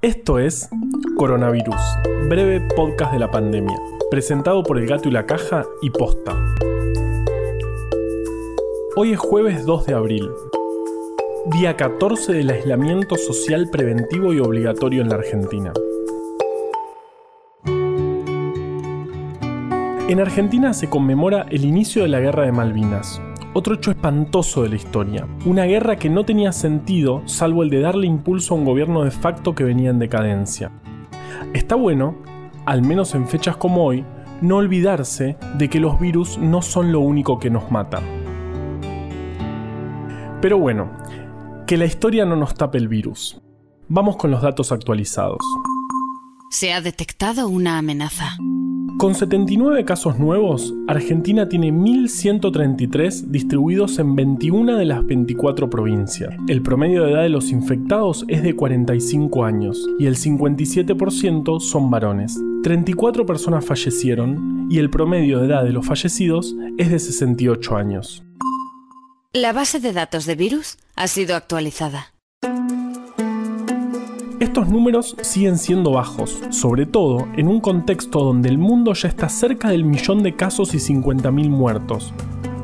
Esto es Coronavirus, breve podcast de la pandemia, presentado por El Gato y la Caja y Posta. Hoy es jueves 2 de abril, día 14 del aislamiento social preventivo y obligatorio en la Argentina. En Argentina se conmemora el inicio de la Guerra de Malvinas, otro hecho espantoso de la historia. Una guerra que no tenía sentido salvo el de darle impulso a un gobierno de facto que venía en decadencia. Está bueno, al menos en fechas como hoy, no olvidarse de que los virus no son lo único que nos mata. Pero bueno, que la historia no nos tape el virus. Vamos con los datos actualizados. Se ha detectado una amenaza. Con 79 casos nuevos, Argentina tiene 1.133 distribuidos en 21 de las 24 provincias. El promedio de edad de los infectados es de 45 años y el 57% son varones. 34 personas fallecieron y el promedio de edad de los fallecidos es de 68 años. La base de datos de virus ha sido actualizada. Estos números siguen siendo bajos, sobre todo en un contexto donde el mundo ya está cerca del millón de casos y 50.000 muertos,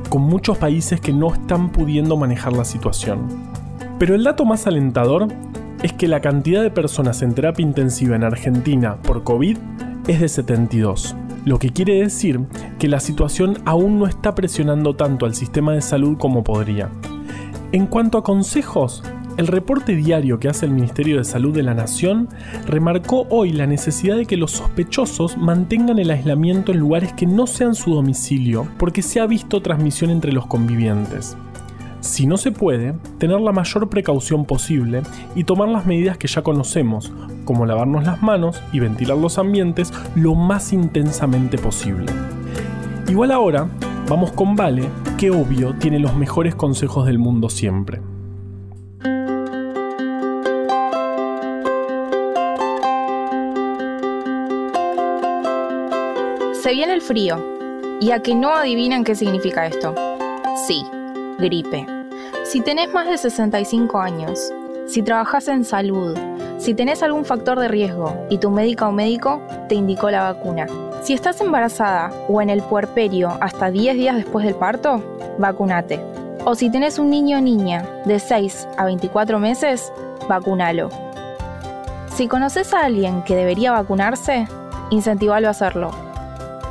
con muchos países que no están pudiendo manejar la situación. Pero el dato más alentador es que la cantidad de personas en terapia intensiva en Argentina por COVID es de 72, lo que quiere decir que la situación aún no está presionando tanto al sistema de salud como podría. En cuanto a consejos, el reporte diario que hace el Ministerio de Salud de la Nación remarcó hoy la necesidad de que los sospechosos mantengan el aislamiento en lugares que no sean su domicilio porque se ha visto transmisión entre los convivientes. Si no se puede, tener la mayor precaución posible y tomar las medidas que ya conocemos, como lavarnos las manos y ventilar los ambientes lo más intensamente posible. Igual ahora, vamos con Vale, que obvio tiene los mejores consejos del mundo siempre. Se viene el frío. ¿Y a que no adivinan qué significa esto? Sí, gripe. Si tenés más de 65 años, si trabajas en salud, si tenés algún factor de riesgo y tu médica o médico te indicó la vacuna. Si estás embarazada o en el puerperio hasta 10 días después del parto, vacunate. O si tenés un niño o niña de 6 a 24 meses, vacunalo. Si conoces a alguien que debería vacunarse, incentivalo a hacerlo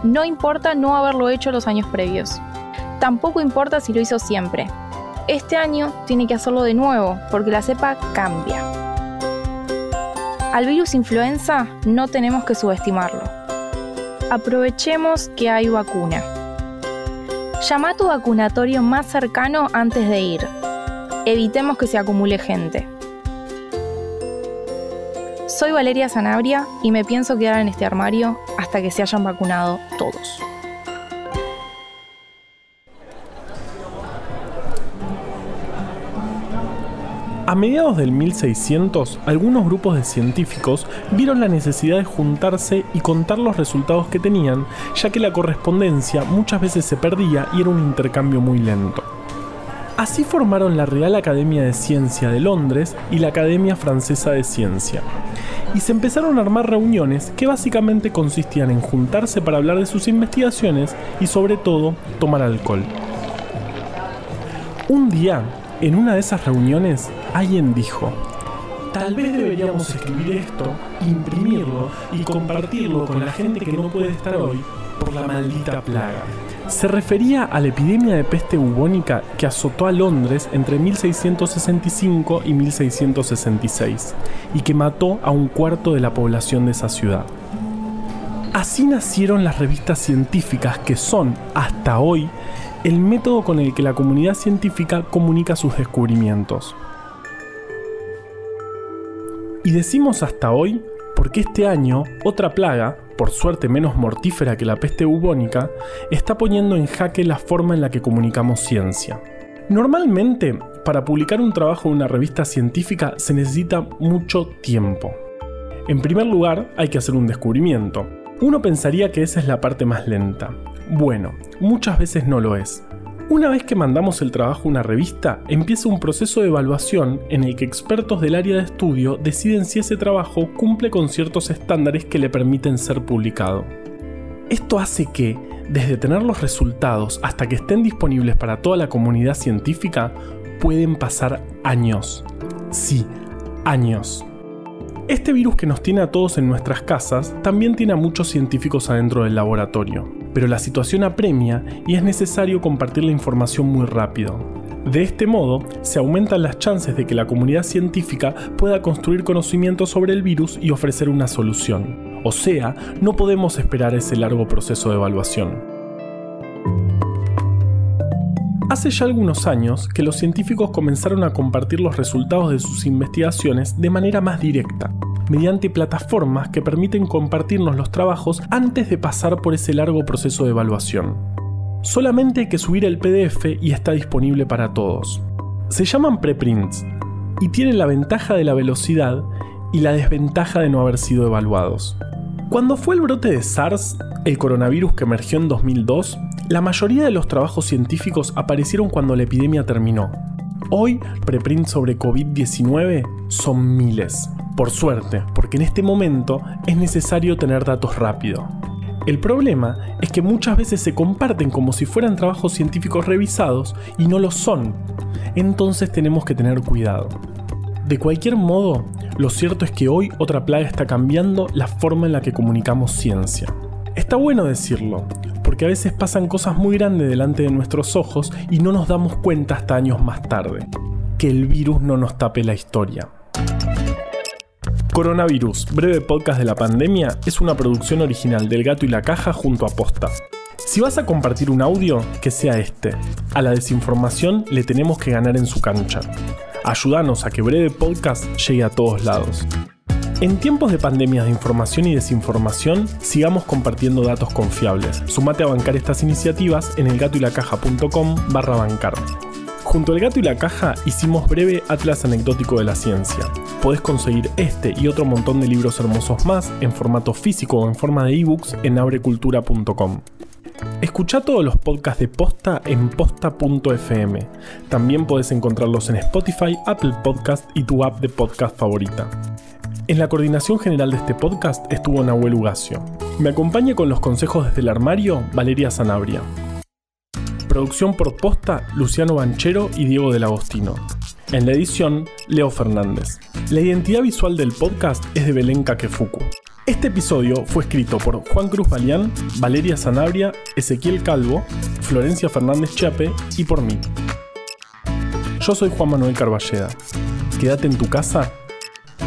no importa no haberlo hecho los años previos. Tampoco importa si lo hizo siempre. Este año tiene que hacerlo de nuevo porque la cepa cambia. Al virus influenza no tenemos que subestimarlo. Aprovechemos que hay vacuna. Llama a tu vacunatorio más cercano antes de ir. Evitemos que se acumule gente. Soy Valeria Sanabria y me pienso quedar en este armario hasta que se hayan vacunado todos. A mediados del 1600, algunos grupos de científicos vieron la necesidad de juntarse y contar los resultados que tenían, ya que la correspondencia muchas veces se perdía y era un intercambio muy lento. Así formaron la Real Academia de Ciencia de Londres y la Academia Francesa de Ciencia. Y se empezaron a armar reuniones que básicamente consistían en juntarse para hablar de sus investigaciones y sobre todo tomar alcohol. Un día, en una de esas reuniones, alguien dijo, Tal vez deberíamos escribir esto, imprimirlo y compartirlo con la gente que no puede estar hoy por la maldita plaga. Se refería a la epidemia de peste bubónica que azotó a Londres entre 1665 y 1666 y que mató a un cuarto de la población de esa ciudad. Así nacieron las revistas científicas que son, hasta hoy, el método con el que la comunidad científica comunica sus descubrimientos. Y decimos hasta hoy porque este año otra plaga, por suerte menos mortífera que la peste bubónica, está poniendo en jaque la forma en la que comunicamos ciencia. Normalmente, para publicar un trabajo en una revista científica se necesita mucho tiempo. En primer lugar, hay que hacer un descubrimiento. Uno pensaría que esa es la parte más lenta. Bueno, muchas veces no lo es. Una vez que mandamos el trabajo a una revista, empieza un proceso de evaluación en el que expertos del área de estudio deciden si ese trabajo cumple con ciertos estándares que le permiten ser publicado. Esto hace que, desde tener los resultados hasta que estén disponibles para toda la comunidad científica, pueden pasar años. Sí, años. Este virus que nos tiene a todos en nuestras casas también tiene a muchos científicos adentro del laboratorio pero la situación apremia y es necesario compartir la información muy rápido. De este modo, se aumentan las chances de que la comunidad científica pueda construir conocimiento sobre el virus y ofrecer una solución. O sea, no podemos esperar ese largo proceso de evaluación. Hace ya algunos años que los científicos comenzaron a compartir los resultados de sus investigaciones de manera más directa, mediante plataformas que permiten compartirnos los trabajos antes de pasar por ese largo proceso de evaluación. Solamente hay que subir el PDF y está disponible para todos. Se llaman preprints y tienen la ventaja de la velocidad y la desventaja de no haber sido evaluados. Cuando fue el brote de SARS, el coronavirus que emergió en 2002, la mayoría de los trabajos científicos aparecieron cuando la epidemia terminó. Hoy, preprints sobre COVID-19 son miles. Por suerte, porque en este momento es necesario tener datos rápido. El problema es que muchas veces se comparten como si fueran trabajos científicos revisados y no lo son. Entonces tenemos que tener cuidado. De cualquier modo, lo cierto es que hoy otra plaga está cambiando la forma en la que comunicamos ciencia. Está bueno decirlo, porque a veces pasan cosas muy grandes delante de nuestros ojos y no nos damos cuenta hasta años más tarde. Que el virus no nos tape la historia. Coronavirus, breve podcast de la pandemia, es una producción original del Gato y la Caja junto a Posta. Si vas a compartir un audio, que sea este. A la desinformación le tenemos que ganar en su cancha. Ayúdanos a que Breve Podcast llegue a todos lados. En tiempos de pandemias de información y desinformación, sigamos compartiendo datos confiables. Sumate a bancar estas iniciativas en elgatoylacaja.com barra bancar. Junto al gato y la caja hicimos breve Atlas Anecdótico de la Ciencia. Podés conseguir este y otro montón de libros hermosos más en formato físico o en forma de ebooks en abrecultura.com. Escucha todos los podcasts de Posta en posta.fm. También podés encontrarlos en Spotify, Apple Podcast y tu app de podcast favorita. En la coordinación general de este podcast estuvo Nahuel Ugacio. Me acompaña con los consejos desde el armario Valeria Sanabria. Producción por posta, Luciano Banchero y Diego del Agostino. En la edición, Leo Fernández. La identidad visual del podcast es de Belén Kakefuku. Este episodio fue escrito por Juan Cruz Balián, Valeria Sanabria, Ezequiel Calvo, Florencia Fernández Chape y por mí. Yo soy Juan Manuel Carballeda. Quédate en tu casa